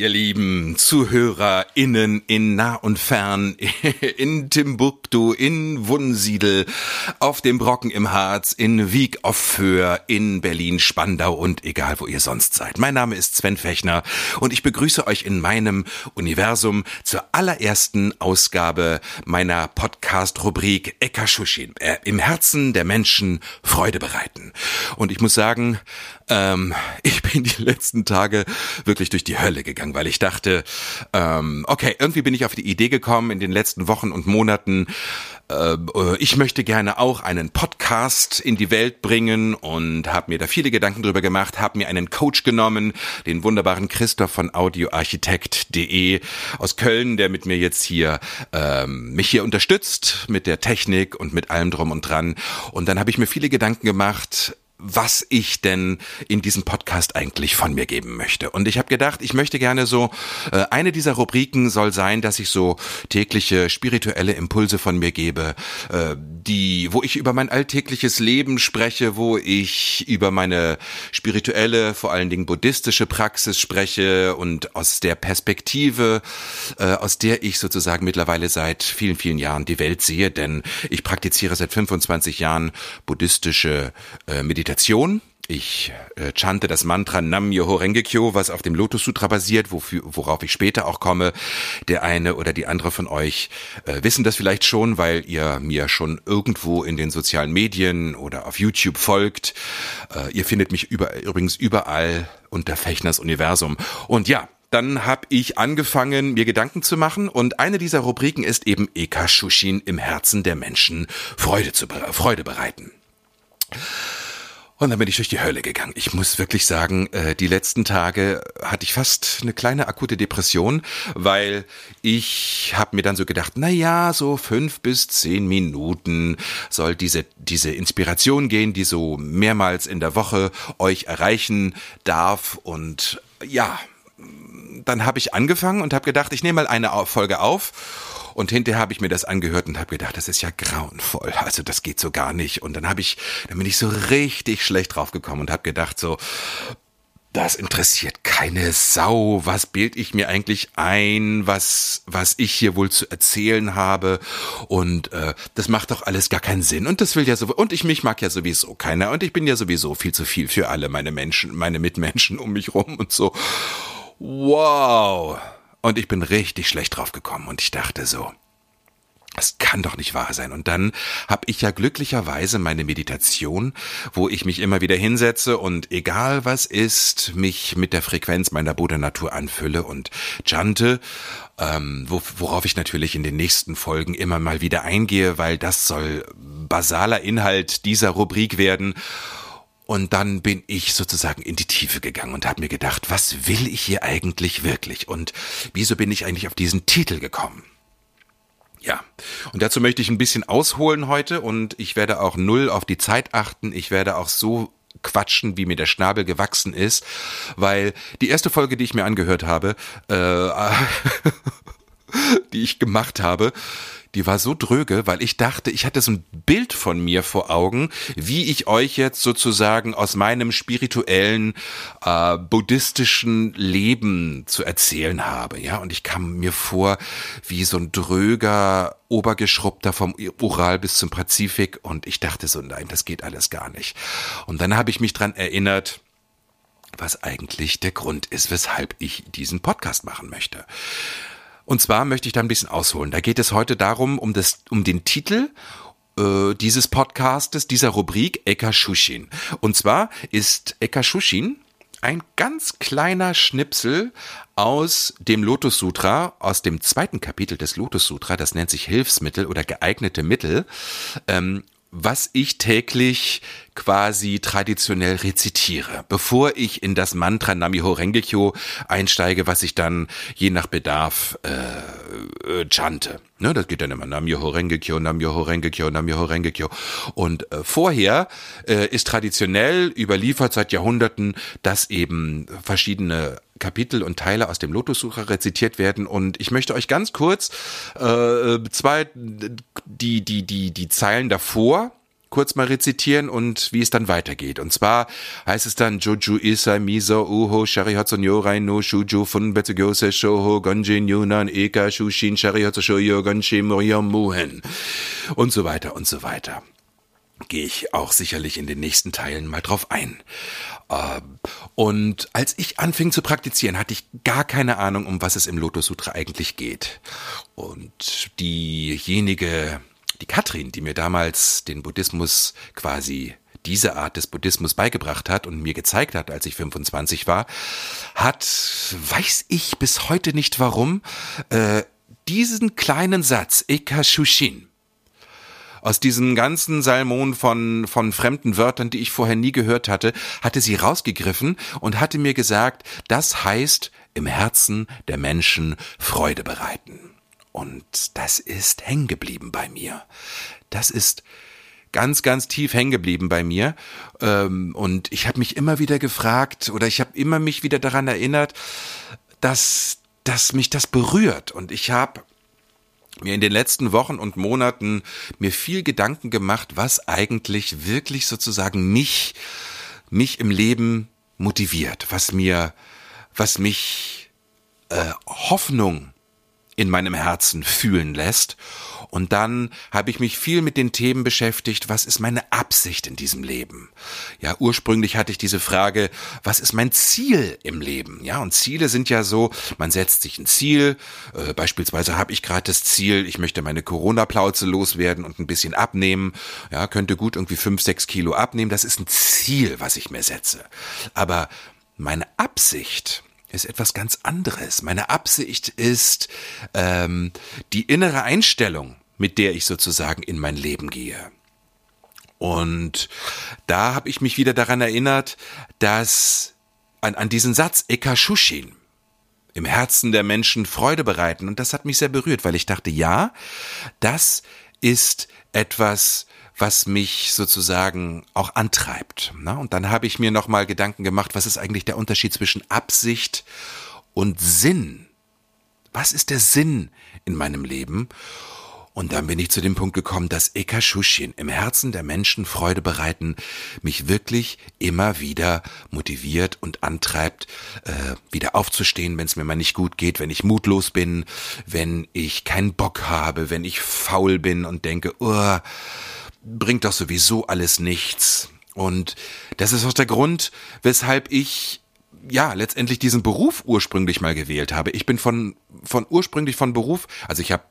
Ihr lieben ZuhörerInnen in nah und fern, in Timbuktu, in Wunsiedel, auf dem Brocken im Harz, in Wieg auf Föhr, in Berlin, Spandau und egal wo ihr sonst seid. Mein Name ist Sven Fechner und ich begrüße euch in meinem Universum zur allerersten Ausgabe meiner Podcast-Rubrik Ekashushin, äh, im Herzen der Menschen Freude bereiten. Und ich muss sagen, ähm, ich bin die letzten Tage wirklich durch die Hölle gegangen, weil ich dachte, ähm, okay, irgendwie bin ich auf die Idee gekommen in den letzten Wochen und Monaten, äh, ich möchte gerne auch einen Podcast in die Welt bringen und habe mir da viele Gedanken drüber gemacht, habe mir einen Coach genommen, den wunderbaren Christoph von audioarchitekt.de aus Köln, der mit mir jetzt hier ähm, mich hier unterstützt mit der Technik und mit allem drum und dran. Und dann habe ich mir viele Gedanken gemacht, was ich denn in diesem Podcast eigentlich von mir geben möchte. Und ich habe gedacht, ich möchte gerne so, äh, eine dieser Rubriken soll sein, dass ich so tägliche spirituelle Impulse von mir gebe, äh, die, wo ich über mein alltägliches Leben spreche, wo ich über meine spirituelle, vor allen Dingen buddhistische Praxis spreche und aus der Perspektive, äh, aus der ich sozusagen mittlerweile seit vielen, vielen Jahren die Welt sehe, denn ich praktiziere seit 25 Jahren buddhistische äh, Meditation Meditation. Ich äh, chante das Mantra Nam Myoho Renge Kyo, was auf dem Lotus Sutra basiert, wofür, worauf ich später auch komme. Der eine oder die andere von euch äh, wissen das vielleicht schon, weil ihr mir schon irgendwo in den sozialen Medien oder auf YouTube folgt. Äh, ihr findet mich über, übrigens überall unter Fechners Universum. Und ja, dann habe ich angefangen, mir Gedanken zu machen und eine dieser Rubriken ist eben Eka Shushin im Herzen der Menschen Freude zu Freude bereiten. Und dann bin ich durch die Hölle gegangen. Ich muss wirklich sagen, äh, die letzten Tage hatte ich fast eine kleine akute Depression, weil ich habe mir dann so gedacht, na ja, so fünf bis zehn Minuten soll diese diese Inspiration gehen, die so mehrmals in der Woche euch erreichen darf. Und ja, dann habe ich angefangen und habe gedacht, ich nehme mal eine Folge auf und hinterher habe ich mir das angehört und habe gedacht, das ist ja grauenvoll. Also das geht so gar nicht. Und dann habe ich, dann bin ich so richtig schlecht draufgekommen und habe gedacht so, das interessiert keine Sau. Was bild ich mir eigentlich ein, was was ich hier wohl zu erzählen habe? Und äh, das macht doch alles gar keinen Sinn. Und das will ja so und ich mich mag ja sowieso keiner und ich bin ja sowieso viel zu viel für alle meine Menschen, meine Mitmenschen um mich rum und so. Wow. Und ich bin richtig schlecht drauf gekommen und ich dachte so, das kann doch nicht wahr sein. Und dann habe ich ja glücklicherweise meine Meditation, wo ich mich immer wieder hinsetze und egal was ist, mich mit der Frequenz meiner Buddha-Natur anfülle und chante, ähm, wo, worauf ich natürlich in den nächsten Folgen immer mal wieder eingehe, weil das soll basaler Inhalt dieser Rubrik werden. Und dann bin ich sozusagen in die Tiefe gegangen und habe mir gedacht, was will ich hier eigentlich wirklich? Und wieso bin ich eigentlich auf diesen Titel gekommen? Ja, und dazu möchte ich ein bisschen ausholen heute und ich werde auch null auf die Zeit achten. Ich werde auch so quatschen, wie mir der Schnabel gewachsen ist, weil die erste Folge, die ich mir angehört habe, äh, die ich gemacht habe, die war so dröge, weil ich dachte, ich hatte so ein Bild von mir vor Augen, wie ich euch jetzt sozusagen aus meinem spirituellen, äh, buddhistischen Leben zu erzählen habe. Ja, und ich kam mir vor wie so ein dröger, obergeschrubbter vom Ural bis zum Pazifik und ich dachte so, nein, das geht alles gar nicht. Und dann habe ich mich dran erinnert, was eigentlich der Grund ist, weshalb ich diesen Podcast machen möchte. Und zwar möchte ich da ein bisschen ausholen. Da geht es heute darum, um, das, um den Titel äh, dieses Podcastes, dieser Rubrik Eka Shushin. Und zwar ist Eka Shushin ein ganz kleiner Schnipsel aus dem Lotus Sutra, aus dem zweiten Kapitel des Lotus Sutra, das nennt sich Hilfsmittel oder geeignete Mittel. Ähm, was ich täglich quasi traditionell rezitiere, bevor ich in das Mantra Namiho Rengekyo einsteige, was ich dann je nach Bedarf äh, äh, chante. Ne, das geht dann immer Namiho Rengekyo, Namiho Rengekyo, Namiho Rengekyo. Und äh, vorher äh, ist traditionell überliefert seit Jahrhunderten, dass eben verschiedene Kapitel und Teile aus dem Lotussucher rezitiert werden und ich möchte euch ganz kurz äh, zwei die die die die Zeilen davor kurz mal rezitieren und wie es dann weitergeht. Und zwar heißt es dann Joju Isa Miso Uho Sharihatsu Nyorai no Shuju Fun Betsugyose Shoho Gonjin Yunan Eka Shushin Sharihatsu Shoyo Gonshi Muhen und so weiter und so weiter. Gehe ich auch sicherlich in den nächsten Teilen mal drauf ein. Und als ich anfing zu praktizieren, hatte ich gar keine Ahnung, um was es im Lotus Sutra eigentlich geht. Und diejenige, die Katrin, die mir damals den Buddhismus quasi diese Art des Buddhismus beigebracht hat und mir gezeigt hat, als ich 25 war, hat, weiß ich bis heute nicht warum, äh, diesen kleinen Satz, Eka Shushin, aus diesem ganzen Salmon von, von fremden Wörtern, die ich vorher nie gehört hatte, hatte sie rausgegriffen und hatte mir gesagt, das heißt im Herzen der Menschen Freude bereiten. Und das ist hängen geblieben bei mir. Das ist ganz, ganz tief hängen geblieben bei mir. Ähm, und ich habe mich immer wieder gefragt oder ich habe immer mich wieder daran erinnert, dass, dass mich das berührt. Und ich habe mir in den letzten Wochen und Monaten mir viel Gedanken gemacht, was eigentlich wirklich sozusagen mich, mich im Leben motiviert, was mir, was mich äh, Hoffnung in meinem Herzen fühlen lässt. Und dann habe ich mich viel mit den Themen beschäftigt, was ist meine Absicht in diesem Leben? Ja, ursprünglich hatte ich diese Frage, was ist mein Ziel im Leben? Ja, und Ziele sind ja so, man setzt sich ein Ziel, äh, beispielsweise habe ich gerade das Ziel, ich möchte meine Corona-Plauze loswerden und ein bisschen abnehmen, ja, könnte gut irgendwie fünf, sechs Kilo abnehmen, das ist ein Ziel, was ich mir setze. Aber meine Absicht, ist etwas ganz anderes. Meine Absicht ist ähm, die innere Einstellung, mit der ich sozusagen in mein Leben gehe. Und da habe ich mich wieder daran erinnert, dass an, an diesen Satz Eka Shushin im Herzen der Menschen Freude bereiten. Und das hat mich sehr berührt, weil ich dachte, ja, das ist etwas, was mich sozusagen auch antreibt. Ne? Und dann habe ich mir nochmal Gedanken gemacht, was ist eigentlich der Unterschied zwischen Absicht und Sinn? Was ist der Sinn in meinem Leben? Und dann bin ich zu dem Punkt gekommen, dass Ekashushin im Herzen der Menschen Freude bereiten, mich wirklich immer wieder motiviert und antreibt, äh, wieder aufzustehen, wenn es mir mal nicht gut geht, wenn ich mutlos bin, wenn ich keinen Bock habe, wenn ich faul bin und denke, oh, bringt doch sowieso alles nichts. Und das ist auch der Grund, weshalb ich ja letztendlich diesen Beruf ursprünglich mal gewählt habe. Ich bin von von ursprünglich von Beruf, also ich habe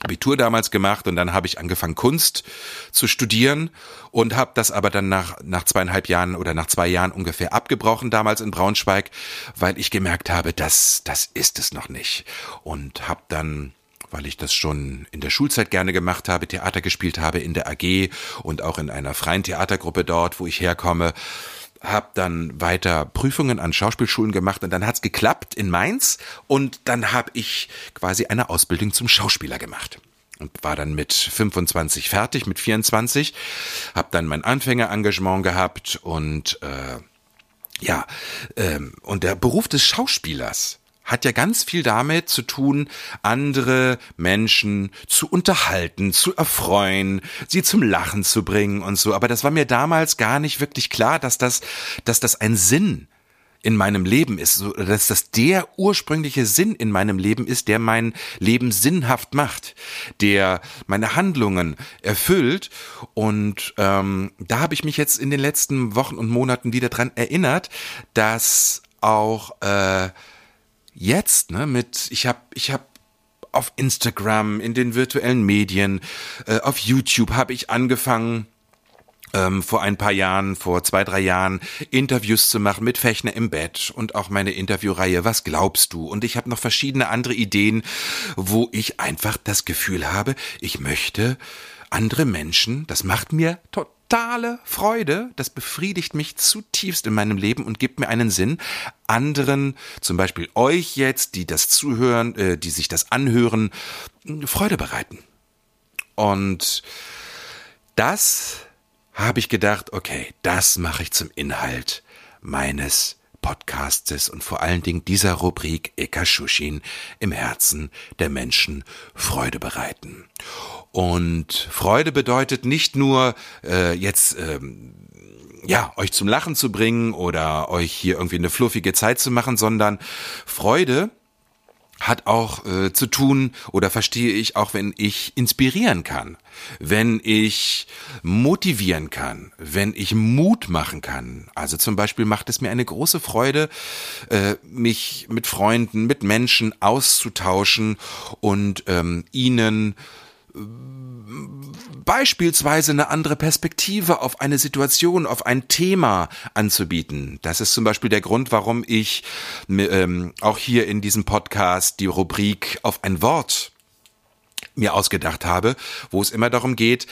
Abitur damals gemacht und dann habe ich angefangen Kunst zu studieren und habe das aber dann nach nach zweieinhalb Jahren oder nach zwei Jahren ungefähr abgebrochen damals in Braunschweig, weil ich gemerkt habe, dass das ist es noch nicht und habe dann weil ich das schon in der Schulzeit gerne gemacht habe, Theater gespielt habe in der AG und auch in einer freien Theatergruppe dort, wo ich herkomme. Habe dann weiter Prüfungen an Schauspielschulen gemacht und dann hat's geklappt in Mainz und dann habe ich quasi eine Ausbildung zum Schauspieler gemacht und war dann mit 25 fertig, mit 24, habe dann mein Anfängerengagement gehabt und äh, ja, ähm, und der Beruf des Schauspielers hat ja ganz viel damit zu tun, andere Menschen zu unterhalten, zu erfreuen, sie zum Lachen zu bringen und so. Aber das war mir damals gar nicht wirklich klar, dass das, dass das ein Sinn in meinem Leben ist, so, dass das der ursprüngliche Sinn in meinem Leben ist, der mein Leben sinnhaft macht, der meine Handlungen erfüllt. Und ähm, da habe ich mich jetzt in den letzten Wochen und Monaten wieder dran erinnert, dass auch äh, jetzt, ne, mit, ich habe, ich habe auf Instagram, in den virtuellen Medien, äh, auf YouTube habe ich angefangen, ähm, vor ein paar Jahren, vor zwei, drei Jahren, Interviews zu machen mit Fechner im Bett und auch meine Interviewreihe Was glaubst du? Und ich habe noch verschiedene andere Ideen, wo ich einfach das Gefühl habe, ich möchte andere Menschen, das macht mir totale Freude, das befriedigt mich zutiefst in meinem Leben und gibt mir einen Sinn, anderen, zum Beispiel euch jetzt, die das zuhören, äh, die sich das anhören, Freude bereiten. Und das habe ich gedacht, okay, das mache ich zum Inhalt meines Podcastes und vor allen Dingen dieser Rubrik Ekashushin im Herzen der Menschen Freude bereiten. Und Freude bedeutet nicht nur äh, jetzt ähm, ja, euch zum Lachen zu bringen oder euch hier irgendwie eine fluffige Zeit zu machen, sondern Freude hat auch äh, zu tun oder verstehe ich auch, wenn ich inspirieren kann, wenn ich motivieren kann, wenn ich Mut machen kann. Also zum Beispiel macht es mir eine große Freude, äh, mich mit Freunden, mit Menschen auszutauschen und ähm, ihnen beispielsweise eine andere Perspektive auf eine Situation, auf ein Thema anzubieten. Das ist zum Beispiel der Grund, warum ich ähm, auch hier in diesem Podcast die Rubrik auf ein Wort mir ausgedacht habe, wo es immer darum geht,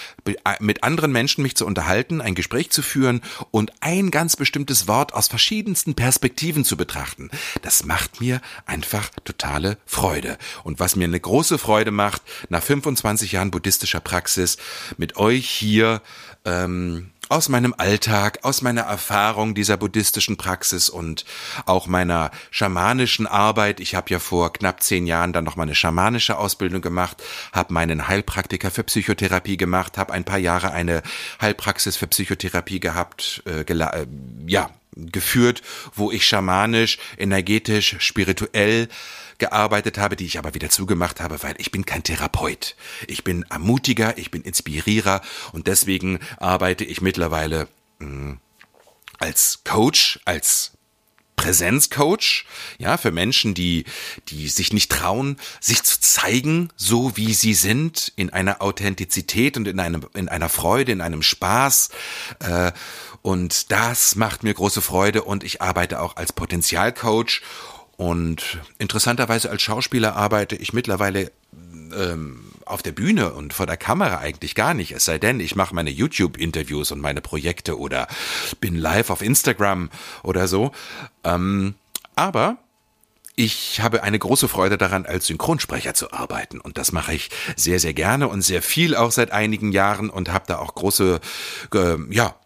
mit anderen Menschen mich zu unterhalten, ein Gespräch zu führen und ein ganz bestimmtes Wort aus verschiedensten Perspektiven zu betrachten. Das macht mir einfach totale Freude. Und was mir eine große Freude macht, nach 25 Jahren buddhistischer Praxis mit euch hier ähm, aus meinem Alltag, aus meiner Erfahrung dieser buddhistischen Praxis und auch meiner schamanischen Arbeit. Ich habe ja vor knapp zehn Jahren dann noch mal eine schamanische Ausbildung gemacht, habe meinen Heilpraktiker für Psychotherapie gemacht, habe ein paar Jahre eine Heilpraxis für Psychotherapie gehabt, äh, äh, ja, geführt, wo ich schamanisch, energetisch, spirituell gearbeitet habe, die ich aber wieder zugemacht habe, weil ich bin kein Therapeut. Ich bin Ermutiger, ich bin Inspirierer und deswegen arbeite ich mittlerweile mh, hm, als Coach, als Präsenzcoach, ja, für Menschen, die, die sich nicht trauen, sich zu zeigen, so wie sie sind, in einer Authentizität und in einem, in einer Freude, in einem Spaß. Äh, und das macht mir große Freude und ich arbeite auch als Potenzialcoach und interessanterweise als Schauspieler arbeite ich mittlerweile ähm, auf der Bühne und vor der Kamera eigentlich gar nicht. Es sei denn, ich mache meine YouTube-Interviews und meine Projekte oder bin live auf Instagram oder so. Ähm, aber ich habe eine große Freude daran, als Synchronsprecher zu arbeiten. Und das mache ich sehr, sehr gerne und sehr viel auch seit einigen Jahren und habe da auch große, äh, ja,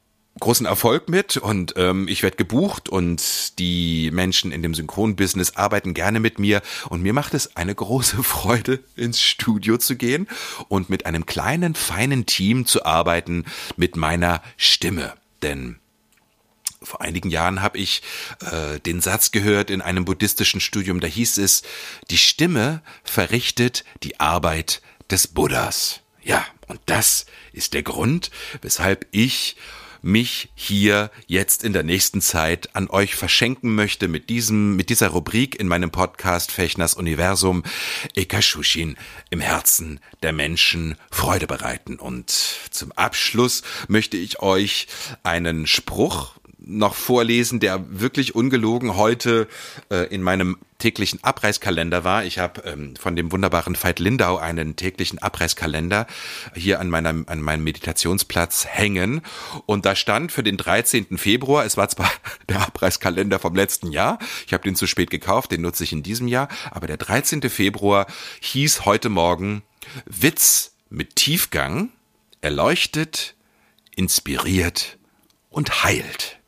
großen Erfolg mit und ähm, ich werde gebucht und die Menschen in dem Synchronbusiness arbeiten gerne mit mir und mir macht es eine große Freude ins Studio zu gehen und mit einem kleinen feinen Team zu arbeiten mit meiner Stimme, denn vor einigen Jahren habe ich äh, den Satz gehört in einem buddhistischen Studium, da hieß es, die Stimme verrichtet die Arbeit des Buddhas. Ja, und das ist der Grund, weshalb ich mich hier jetzt in der nächsten Zeit an euch verschenken möchte mit diesem, mit dieser Rubrik in meinem Podcast Fechners Universum Ekashushin im Herzen der Menschen Freude bereiten. Und zum Abschluss möchte ich euch einen Spruch noch vorlesen, der wirklich ungelogen heute äh, in meinem täglichen Abreißkalender war. Ich habe ähm, von dem wunderbaren Veit Lindau einen täglichen Abreißkalender hier an meinem an meinem Meditationsplatz hängen und da stand für den 13. Februar, es war zwar der Abreißkalender vom letzten Jahr, ich habe den zu spät gekauft, den nutze ich in diesem Jahr, aber der 13. Februar hieß heute Morgen Witz mit Tiefgang, erleuchtet, inspiriert und heilt.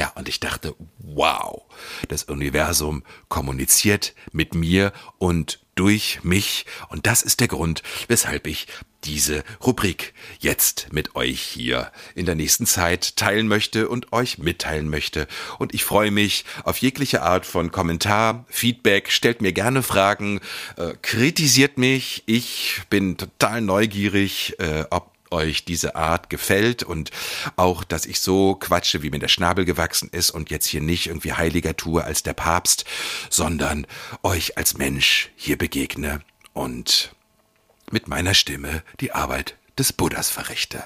Ja, und ich dachte, wow, das Universum kommuniziert mit mir und durch mich. Und das ist der Grund, weshalb ich diese Rubrik jetzt mit euch hier in der nächsten Zeit teilen möchte und euch mitteilen möchte. Und ich freue mich auf jegliche Art von Kommentar, Feedback, stellt mir gerne Fragen, äh, kritisiert mich. Ich bin total neugierig, äh, ob euch diese Art gefällt und auch, dass ich so quatsche, wie mir der Schnabel gewachsen ist und jetzt hier nicht irgendwie heiliger tue als der Papst, sondern euch als Mensch hier begegne und mit meiner Stimme die Arbeit des Buddhas verrichte.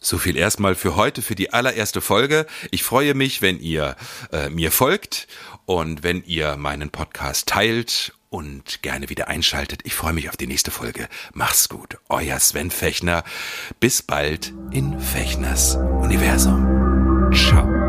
So viel erstmal für heute, für die allererste Folge. Ich freue mich, wenn ihr äh, mir folgt und wenn ihr meinen Podcast teilt und gerne wieder einschaltet. Ich freue mich auf die nächste Folge. Mach's gut. Euer Sven Fechner. Bis bald in Fechners Universum. Ciao.